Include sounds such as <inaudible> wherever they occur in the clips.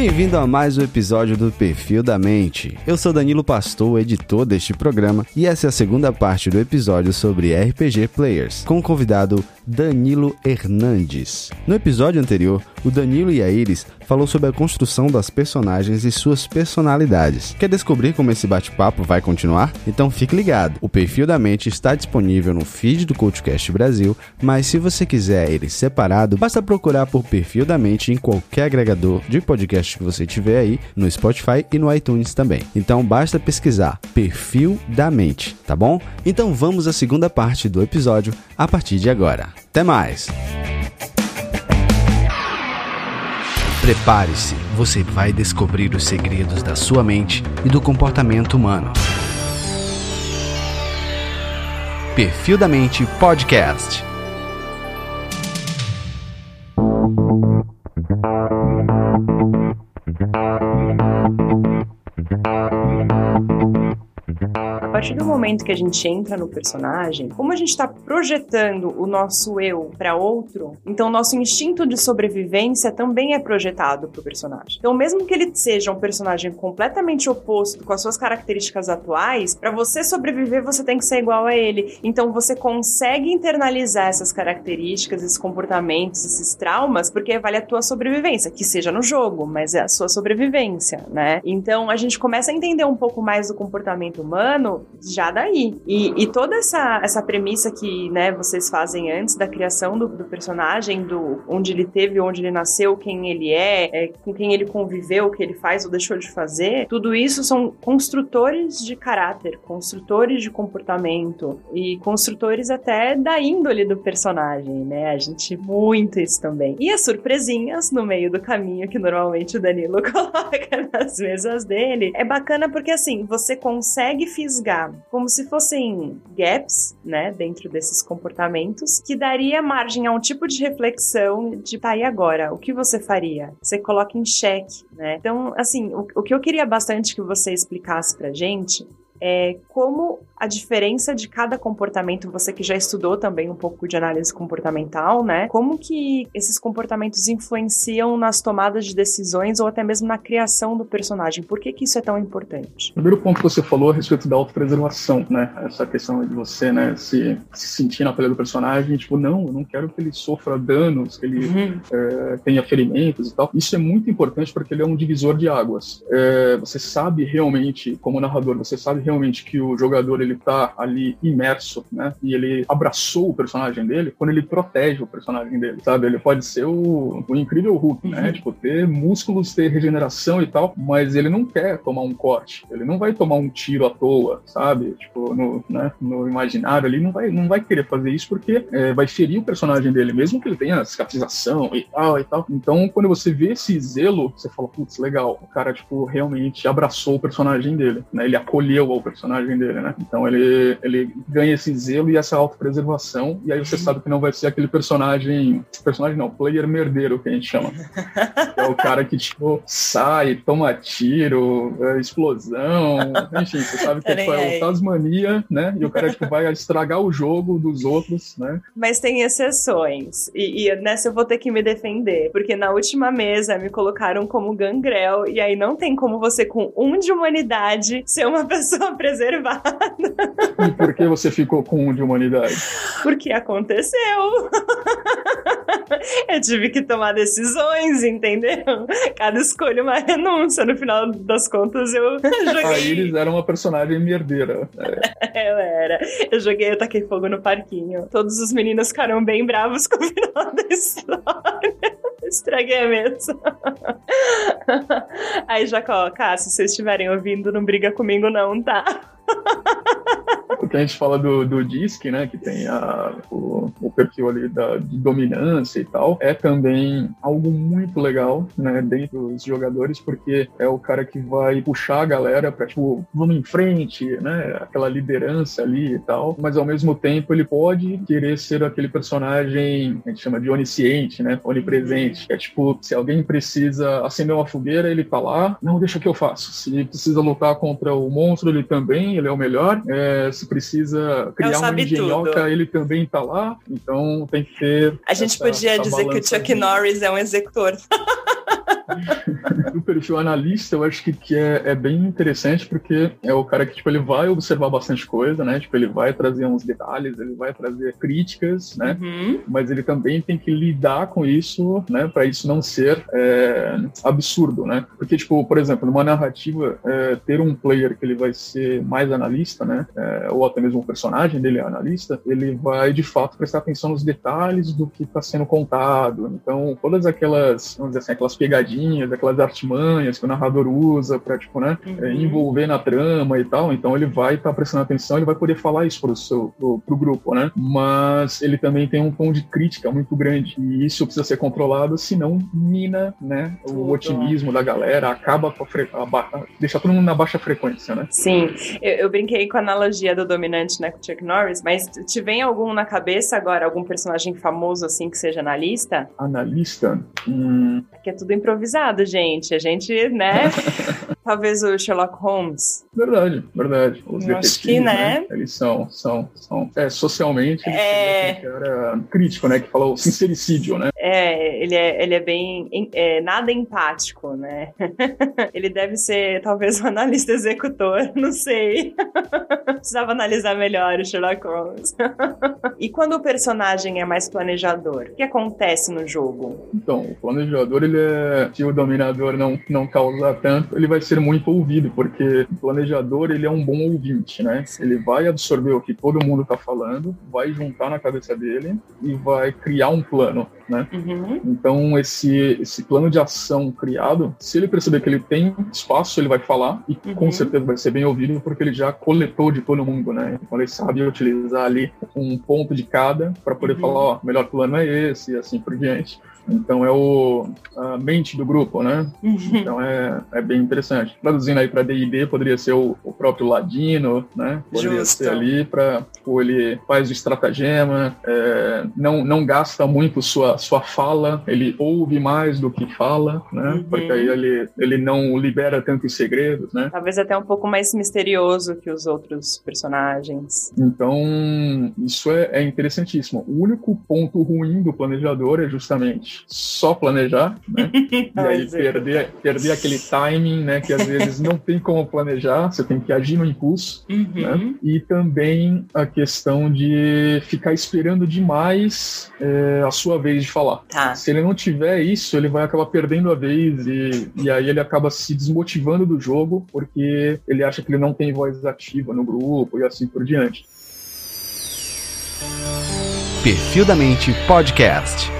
Bem-vindo a mais um episódio do Perfil da Mente. Eu sou Danilo Pastor, editor deste programa, e essa é a segunda parte do episódio sobre RPG Players, com o convidado Danilo Hernandes. No episódio anterior, o Danilo e a Iris falou sobre a construção das personagens e suas personalidades. Quer descobrir como esse bate-papo vai continuar? Então fique ligado. O Perfil da Mente está disponível no feed do CoachCast Brasil, mas se você quiser ele separado, basta procurar por Perfil da Mente em qualquer agregador de podcast que você tiver aí, no Spotify e no iTunes também. Então basta pesquisar Perfil da Mente, tá bom? Então vamos à segunda parte do episódio a partir de agora. Até mais! Prepare-se, você vai descobrir os segredos da sua mente e do comportamento humano. Perfil da Mente Podcast. A partir do momento que a gente entra no personagem, como a gente está projetando o nosso eu para outro, então nosso instinto de sobrevivência também é projetado pro personagem. Então, mesmo que ele seja um personagem completamente oposto com as suas características atuais, para você sobreviver você tem que ser igual a ele. Então, você consegue internalizar essas características, esses comportamentos, esses traumas, porque vale a tua sobrevivência, que seja no jogo, mas é a sua sobrevivência, né? Então, a gente começa a entender um pouco mais do comportamento humano já daí. E, e toda essa, essa premissa que né, vocês fazem antes da criação do, do personagem, do onde ele teve, onde ele nasceu, quem ele é, é, com quem ele conviveu, o que ele faz ou deixou de fazer, tudo isso são construtores de caráter, construtores de comportamento e construtores até da índole do personagem, né? A gente muito isso também. E as surpresinhas no meio do caminho que normalmente o Danilo <laughs> coloca nas mesas dele. É bacana porque assim, você consegue fisgar como se fossem gaps, né, dentro desses comportamentos, que daria margem a um tipo de reflexão de, tá, e agora? O que você faria? Você coloca em xeque, né? Então, assim, o, o que eu queria bastante que você explicasse pra gente é como a diferença de cada comportamento, você que já estudou também um pouco de análise comportamental, né? Como que esses comportamentos influenciam nas tomadas de decisões ou até mesmo na criação do personagem? Por que, que isso é tão importante? O primeiro ponto que você falou a respeito da autopreservação, né? Essa questão de você, né, se, se sentir na pele do personagem, tipo, não, eu não quero que ele sofra danos, que ele uhum. é, tenha ferimentos e tal. Isso é muito importante porque ele é um divisor de águas. É, você sabe realmente, como narrador, você sabe realmente que o jogador ele tá ali imerso, né? E ele abraçou o personagem dele quando ele protege o personagem dele, sabe? Ele pode ser o, o incrível Hulk, né? Uhum. Tipo, ter músculos, ter regeneração e tal, mas ele não quer tomar um corte. Ele não vai tomar um tiro à toa, sabe? Tipo, no, né, no imaginário ali, não vai, não vai querer fazer isso porque é, vai ferir o personagem dele, mesmo que ele tenha cicatrização e tal e tal. Então, quando você vê esse zelo, você fala, putz, legal, o cara, tipo, realmente abraçou o personagem dele, né? Ele acolheu o personagem dele, né? Então ele, ele ganha esse zelo e essa autopreservação, e aí você sabe que não vai ser aquele personagem. Personagem não, player merdeiro que a gente chama. é o cara que, tipo, sai, toma tiro, é, explosão, enfim, você sabe que tipo, é o Tasmania, né? E o cara tipo, vai estragar o jogo dos outros, né? Mas tem exceções. E, e nessa eu vou ter que me defender. Porque na última mesa me colocaram como gangrel, e aí não tem como você, com um de humanidade, ser uma <laughs> pessoa <laughs> preservada. E por que você ficou com um de humanidade? Porque aconteceu. Eu tive que tomar decisões, entendeu? Cada escolha uma renúncia. No final das contas, eu joguei. A Iris era uma personagem merdeira. É. <laughs> Eu era. Eu joguei, eu taquei fogo no parquinho. Todos os meninos ficaram bem bravos com o final da história. Estraguei a mesa. <laughs> Aí, Jacó, cá, se vocês estiverem ouvindo, não briga comigo, não, tá? <laughs> Porque a gente fala do, do DISC, né, que tem a, o, o perfil ali da, de dominância e tal, é também algo muito legal, né, dentro dos jogadores, porque é o cara que vai puxar a galera pra, tipo, vamos em frente, né, aquela liderança ali e tal, mas ao mesmo tempo ele pode querer ser aquele personagem, a gente chama de onisciente, né, onipresente, é tipo, se alguém precisa acender uma fogueira, ele tá lá, não, deixa que eu faço. Se precisa lutar contra o monstro, ele também, ele é o melhor. É, se precisa criar uma engenhoca, tudo. ele também tá lá. Então tem que ter. A gente essa, podia essa dizer que o Chuck Norris é um executor. <laughs> <laughs> o perfil analista, eu acho que, que é, é, bem interessante, porque é o cara que, tipo, ele vai observar bastante coisa, né? Tipo, ele vai trazer uns detalhes, ele vai trazer críticas, né? Uhum. Mas ele também tem que lidar com isso, né? Para isso não ser é, absurdo, né? Porque, tipo, por exemplo, numa narrativa, é, ter um player que ele vai ser mais analista, né? É, ou até mesmo o personagem dele é analista, ele vai, de fato, prestar atenção nos detalhes do que está sendo contado. Então, todas aquelas, vamos dizer assim, aquelas pegadinhas, aquelas artimanhas que o narrador usa para, tipo, né, uhum. é, envolver na trama e tal, então ele vai estar tá prestando atenção, ele vai poder falar isso pro seu, pro, pro grupo, né? Mas ele também tem um tom de crítica muito grande e isso precisa ser controlado, senão mina, né, o otimismo da galera, acaba com a, a, deixa todo mundo na baixa frequência, né? Sim, eu, eu, brinquei com a analogia do dominante, né, com o Chuck Norris, mas te vem algum na cabeça agora, algum personagem famoso assim que seja analista? Analista? Hum... Que é tudo improvisado, gente. A gente, né? <laughs> Talvez o Sherlock Holmes. Verdade, verdade. Os Eu acho que, né? né? Eles são, são, são é, socialmente, é... cara crítico, né? Que falou sincericídio, né? É, ele é, ele é bem, é, nada empático, né? <laughs> ele deve ser, talvez, um analista executor, <laughs> não sei. <laughs> Precisava analisar melhor o Sherlock Holmes. e quando o personagem é mais planejador, o que acontece no jogo? Então, o planejador, ele é, se o dominador não, não causar tanto, ele vai ser muito ouvido, porque o planejador, ele é um bom ouvinte, né? Ele vai absorver o que todo mundo tá falando, vai juntar na cabeça dele e vai criar um plano, né? Uhum. Então, esse, esse plano de ação criado, se ele perceber que ele tem espaço, ele vai falar e uhum. com certeza vai ser bem ouvido, porque ele já coletou de todo mundo, né? Então, ele sabe utilizar ali um ponto de cada para poder uhum. falar, ó, melhor plano é esse e assim por diante. Então é o a mente do grupo, né? Uhum. Então é, é bem interessante. Traduzindo aí para D&D, poderia ser o, o, próprio Ladino, né? Poderia Justo. ser ali para ele faz o estratagema, é, não não gasta muito sua sua fala, ele ouve mais do que fala, né? Uhum. Porque aí ele ele não libera tantos segredos, né? Talvez até um pouco mais misterioso que os outros personagens. Então isso é, é interessantíssimo. O único ponto ruim do planejador é justamente só planejar, né? <laughs> e aí perder, perder aquele timing, né? Que às vezes não tem como planejar, você tem que agir no impulso, uhum. né? E também a questão de ficar esperando demais é, a sua vez de falar. Tá. Se ele não tiver isso, ele vai acabar perdendo a vez e, e aí ele acaba se desmotivando do jogo porque ele acha que ele não tem voz ativa no grupo e assim por diante. Perfil da Mente Podcast.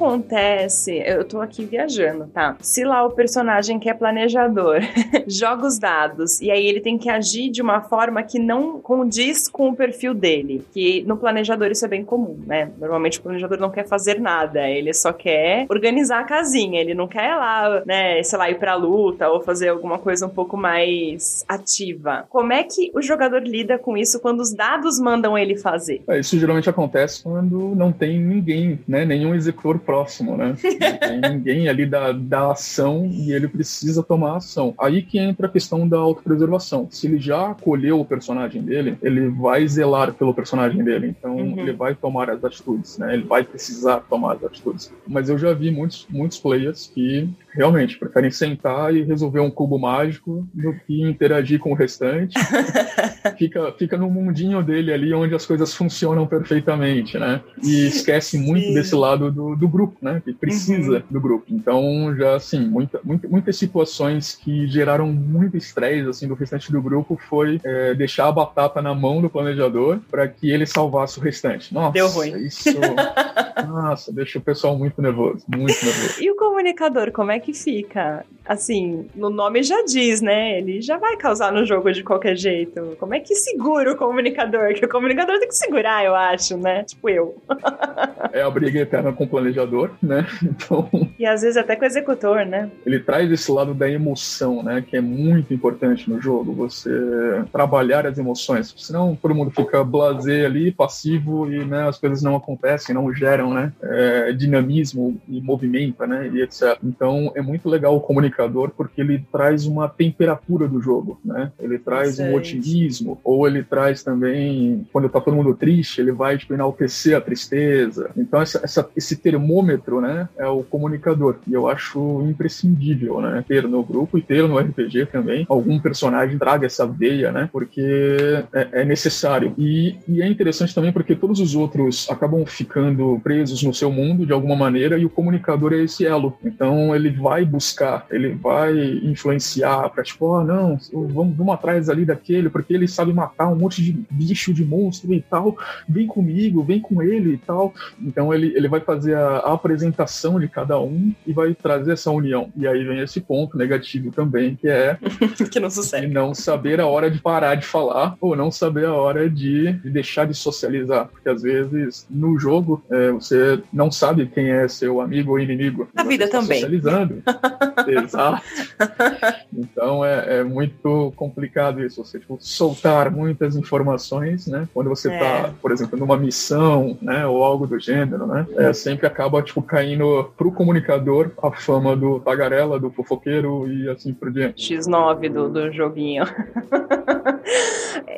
Acontece, eu tô aqui viajando, tá? Se lá o personagem que é planejador <laughs> joga os dados e aí ele tem que agir de uma forma que não condiz com o perfil dele, que no planejador isso é bem comum, né? Normalmente o planejador não quer fazer nada, ele só quer organizar a casinha, ele não quer lá, né, sei lá, ir pra luta ou fazer alguma coisa um pouco mais ativa. Como é que o jogador lida com isso quando os dados mandam ele fazer? É, isso geralmente acontece quando não tem ninguém, né, nenhum executor próximo, né? Não tem ninguém ali da, da ação e ele precisa tomar ação. Aí que entra a questão da autopreservação. Se ele já acolheu o personagem dele, ele vai zelar pelo personagem dele. Então uhum. ele vai tomar as atitudes, né? Ele vai precisar tomar as atitudes. Mas eu já vi muitos, muitos players que realmente preferem sentar e resolver um cubo mágico do que interagir com o restante. <laughs> fica, fica no mundinho dele ali onde as coisas funcionam perfeitamente, né? E esquece muito Sim. desse lado do, do grupo, né? Que precisa uhum. do grupo. Então, já assim, muita, muita, muitas situações que geraram muito estresse assim do restante do grupo foi é, deixar a batata na mão do planejador para que ele salvasse o restante. Nossa, Deu ruim. Isso, nossa, deixa o pessoal muito nervoso, muito nervoso. E o comunicador, como é que fica? Assim, no nome já diz, né? Ele já vai causar no jogo de qualquer jeito. Como é que segura o comunicador? Que o comunicador tem que segurar, eu acho, né? Tipo eu. é a briga eterna com o planejador, né? <laughs> Então, E às vezes até com o executor, né? Ele traz esse lado da emoção, né? Que é muito importante no jogo. Você trabalhar as emoções. Senão todo mundo fica blasé ali, passivo, e né, as coisas não acontecem, não geram né, é, dinamismo e movimento, né? E etc. Então é muito legal o comunicador porque ele traz uma temperatura do jogo, né? Ele traz um otimismo, ou ele traz também, quando tá todo mundo triste, ele vai tipo, enaltecer a tristeza. Então essa, essa, esse termômetro, né, é o comunicador. E eu acho imprescindível, né, ter no grupo e ter no RPG também algum personagem traga essa veia, né, porque é, é necessário. E, e é interessante também porque todos os outros acabam ficando presos no seu mundo de alguma maneira e o comunicador é esse elo. Então ele vai buscar, ele vai influenciar para tipo, oh, não, vamos, vamos atrás ali daquele porque ele sabe matar um monte de bicho, de monstro e tal. Vem comigo, vem com ele e tal. Então ele, ele vai fazer a apresentação de cada um e vai trazer essa união. E aí vem esse ponto negativo também, que é <laughs> que não sucede. não saber a hora de parar de falar ou não saber a hora de, de deixar de socializar. Porque às vezes no jogo é, você não sabe quem é seu amigo ou inimigo. Na vida também. Socializando. <laughs> Exato. Então é, é, muito complicado isso. Você tipo, soltar muitas informações, né? Quando você está, é. por exemplo, numa missão, né? Ou algo do gênero, né? É, sempre acaba tipo caindo pro comunicador a fama do tagarela, do fofoqueiro e assim por diante. X9 do, do joguinho. <laughs>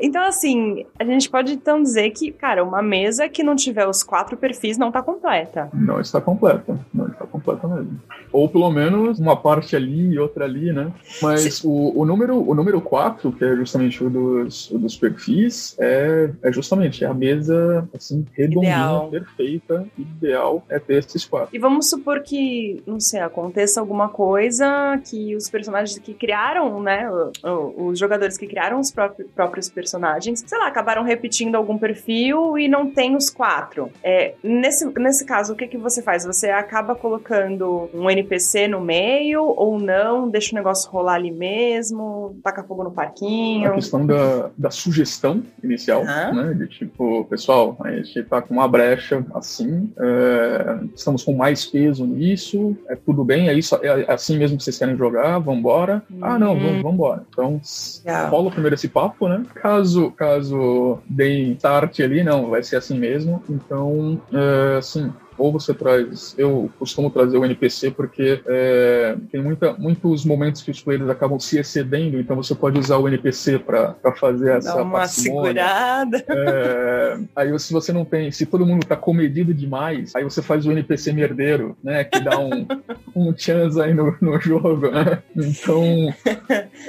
Então, assim, a gente pode então dizer que, cara, uma mesa que não tiver os quatro perfis não está completa. Não está completa. Não está completa mesmo. Ou pelo menos uma parte ali e outra ali, né? Mas o, o, número o número 4, que é justamente o dos, o dos perfis, é, é justamente a mesa, assim, redondinha, ideal. perfeita, ideal é ter esses quatro. E vamos supor que, não sei, aconteça alguma coisa que os personagens que criaram, né, os jogadores que criaram os próprios, personagens, sei lá, acabaram repetindo algum perfil e não tem os quatro. É, nesse, nesse caso, o que, que você faz? Você acaba colocando um NPC no meio ou não? Deixa o negócio rolar ali mesmo? Taca fogo no parquinho? A questão da, da sugestão inicial, uhum. né? De tipo, pessoal, a gente tá com uma brecha assim, é, estamos com mais peso nisso, é tudo bem, é isso, é assim mesmo que vocês querem jogar, vambora. Uhum. Ah, não, vamos, vambora. Então, yeah. rola primeiro esse papo, né? Caso, caso deem start ali, não, vai ser assim mesmo. Então, é, assim, ou você traz. Eu costumo trazer o NPC porque é, tem muita, muitos momentos que os players acabam se excedendo, então você pode usar o NPC para fazer essa. Dá uma parcimônia. segurada. É, aí, se você não tem. Se todo mundo tá comedido demais, aí você faz o NPC merdeiro, né? Que dá um, <laughs> um chance aí no, no jogo, né? Então.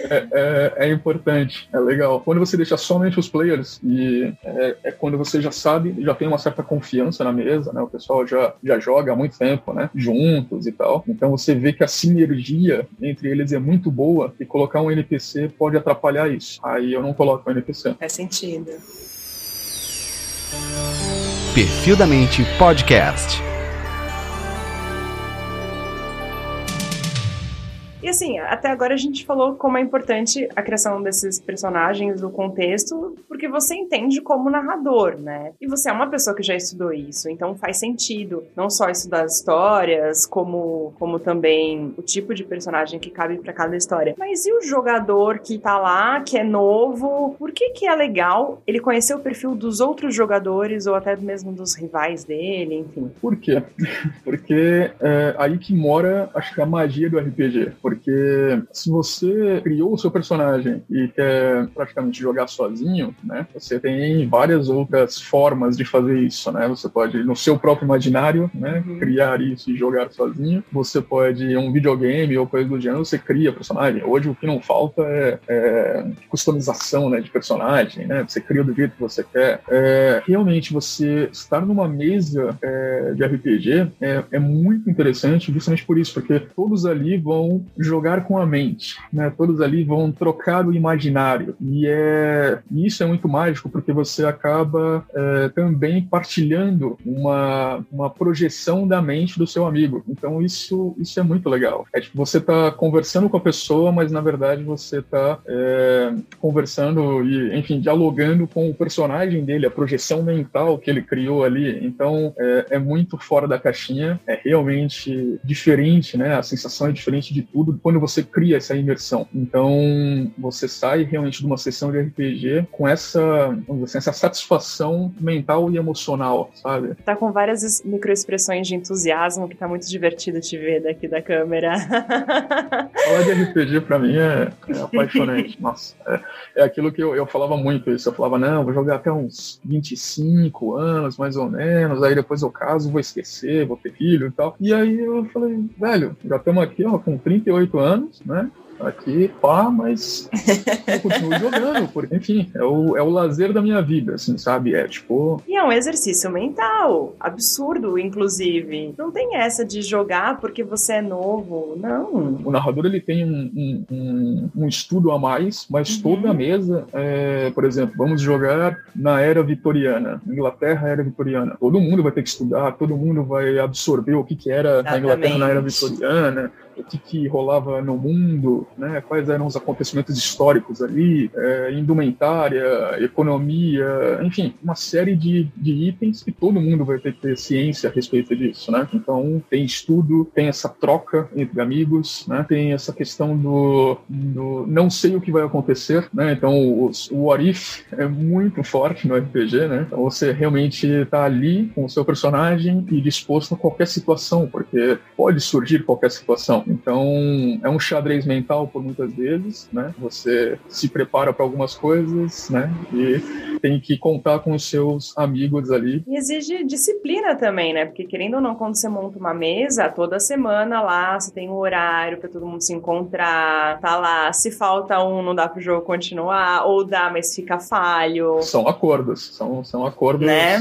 É, é, é, importante, é legal. Quando você deixa somente os players, e é, é quando você já sabe, já tem uma certa confiança na mesa, né? O pessoal já já, já joga há muito tempo, né? Juntos e tal. Então você vê que a sinergia entre eles é muito boa e colocar um NPC pode atrapalhar isso. Aí eu não coloco o NPC. Faz sentido. Perfil da Mente Podcast. Assim, até agora a gente falou como é importante a criação desses personagens, o contexto, porque você entende como narrador, né? E você é uma pessoa que já estudou isso, então faz sentido não só estudar as histórias, como, como também o tipo de personagem que cabe para cada história. Mas e o jogador que tá lá, que é novo, por que que é legal ele conhecer o perfil dos outros jogadores ou até mesmo dos rivais dele, enfim? Por quê? <laughs> Porque é aí que mora, acho que a magia do RPG. Por porque se você criou o seu personagem e quer praticamente jogar sozinho, né, você tem várias outras formas de fazer isso, né? Você pode, no seu próprio imaginário, né, uhum. criar isso e jogar sozinho. Você pode, um videogame ou coisa do gênero, você cria personagem. Hoje o que não falta é, é customização, né, de personagem, né? Você cria do jeito que você quer. É, realmente, você estar numa mesa é, de RPG é, é muito interessante justamente por isso, porque todos ali vão jogar com a mente, né? Todos ali vão trocar o imaginário e é isso é muito mágico porque você acaba é, também partilhando uma, uma projeção da mente do seu amigo. Então isso isso é muito legal. É tipo você tá conversando com a pessoa, mas na verdade você tá é, conversando e enfim dialogando com o personagem dele, a projeção mental que ele criou ali. Então é, é muito fora da caixinha, é realmente diferente, né? A sensação é diferente de tudo quando você cria essa imersão. Então, você sai realmente de uma sessão de RPG com essa, assim, essa satisfação mental e emocional, sabe? Tá com várias microexpressões de entusiasmo que tá muito divertido te ver daqui da câmera. <laughs> Falar de RPG pra mim é, é apaixonante. <laughs> Nossa, é, é, aquilo que eu, eu falava muito isso. Eu falava, não, vou jogar até uns 25 anos, mais ou menos, aí depois eu caso, vou esquecer, vou ter filho e tal. E aí eu falei, velho, já estamos aqui ó, com 38 anos, né? aqui, pá, mas eu continuo <laughs> jogando, porque, enfim, é o, é o lazer da minha vida, assim, sabe? É tipo. E é um exercício mental, absurdo, inclusive. Não tem essa de jogar porque você é novo, não. O narrador ele tem um, um, um estudo a mais, mas uhum. toda a mesa, é, por exemplo, vamos jogar na era vitoriana, Inglaterra, era vitoriana. Todo mundo vai ter que estudar, todo mundo vai absorver o que, que era Exatamente. a Inglaterra na era vitoriana o que, que, rolava no mundo, né, quais eram os acontecimentos históricos ali, é, indumentária, economia, enfim, uma série de, de itens que todo mundo vai ter que ter ciência a respeito disso, né? Então tem estudo, tem essa troca entre amigos, né? Tem essa questão do, do não sei o que vai acontecer, né? Então os, o what if é muito forte no RPG, né? Então você realmente está ali com o seu personagem e disposto a qualquer situação, porque pode surgir qualquer situação. Então, é um xadrez mental por muitas vezes, né? Você se prepara para algumas coisas, né? E tem que contar com os seus amigos ali. E exige disciplina também, né? Porque querendo ou não, quando você monta uma mesa, toda semana lá você tem um horário para todo mundo se encontrar, tá lá, se falta um, não dá pro jogo continuar, ou dá, mas fica falho. São acordos, são, são acordos né?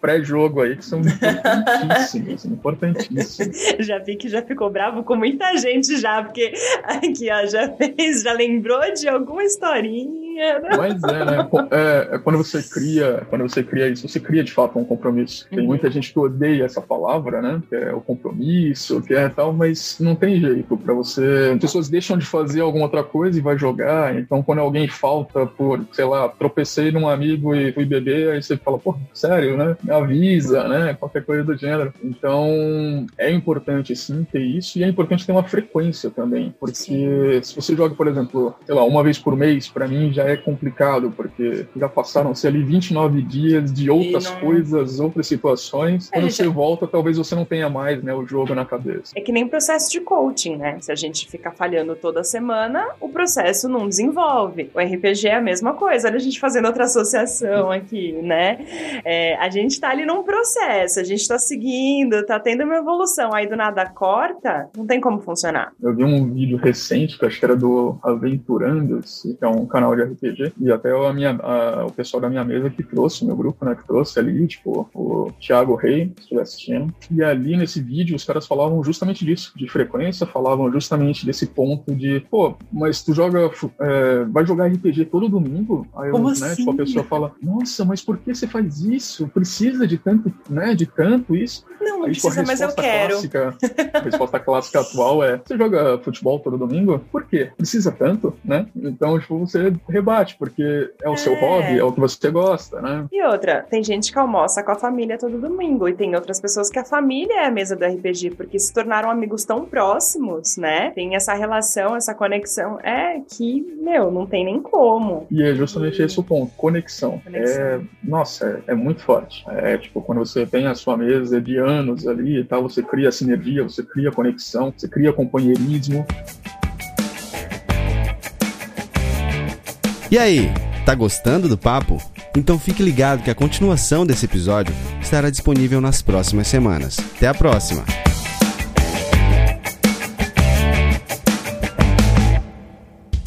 pré-jogo aí que são importantíssimos, <laughs> importantíssimos. <laughs> já vi que já ficou bravo com muita muita gente já, porque aqui, ó, já fez, já lembrou de alguma historinha. Né? Mas é, né? É, é, quando você cria, quando você cria isso, você cria de fato um compromisso. Tem uhum. muita gente que odeia essa palavra, né? Que é o compromisso, que é tal, mas não tem jeito para você. As pessoas deixam de fazer alguma outra coisa e vai jogar. Então, quando alguém falta por, sei lá, tropecei num amigo e fui beber, aí você fala, pô, sério, né? Me avisa, né? Qualquer coisa do gênero. Então, é importante sim ter isso e é importante ter uma frequência também, porque Sim. se você joga, por exemplo, sei lá, uma vez por mês, para mim já é complicado, porque já passaram-se ali 29 dias de outras não... coisas, outras situações. É, Quando você volta, talvez você não tenha mais, né, o jogo na cabeça. É que nem processo de coaching, né? Se a gente fica falhando toda semana, o processo não desenvolve. O RPG é a mesma coisa. Olha a gente fazendo outra associação aqui, né? É, a gente tá ali num processo, a gente tá seguindo, tá tendo uma evolução. Aí do nada corta, não tem como funcionar. Eu vi um vídeo recente, que acho que era do Aventurandos, que é um canal de RPG, e até a minha, a, o pessoal da minha mesa que trouxe, meu grupo, né, que trouxe ali, tipo, o Thiago Rei, se estiver assistindo. E ali nesse vídeo os caras falavam justamente disso, de frequência, falavam justamente desse ponto de, pô, mas tu joga, é, vai jogar RPG todo domingo? Aí Como né, assim? tipo, a pessoa fala, nossa, mas por que você faz isso? Precisa de tanto, né, de tanto isso? Não, não Aí, tipo, precisa, mas eu quero. Clássica, a resposta clássica atual é: você joga futebol todo domingo? Por quê? Precisa tanto, né? Então, tipo, você rebate, porque é o é. seu hobby, é o que você gosta, né? E outra, tem gente que almoça com a família todo domingo, e tem outras pessoas que a família é a mesa do RPG, porque se tornaram amigos tão próximos, né? Tem essa relação, essa conexão. É que, meu, não tem nem como. E é justamente esse o ponto: conexão. conexão. É, nossa, é, é muito forte. É tipo, quando você tem a sua mesa de anos ali e tal, você cria sinergia, você cria conexão, você cria companheirismo. E aí, tá gostando do papo? Então fique ligado que a continuação desse episódio estará disponível nas próximas semanas. Até a próxima!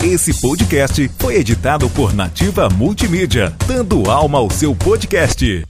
Esse podcast foi editado por Nativa Multimídia, dando alma ao seu podcast.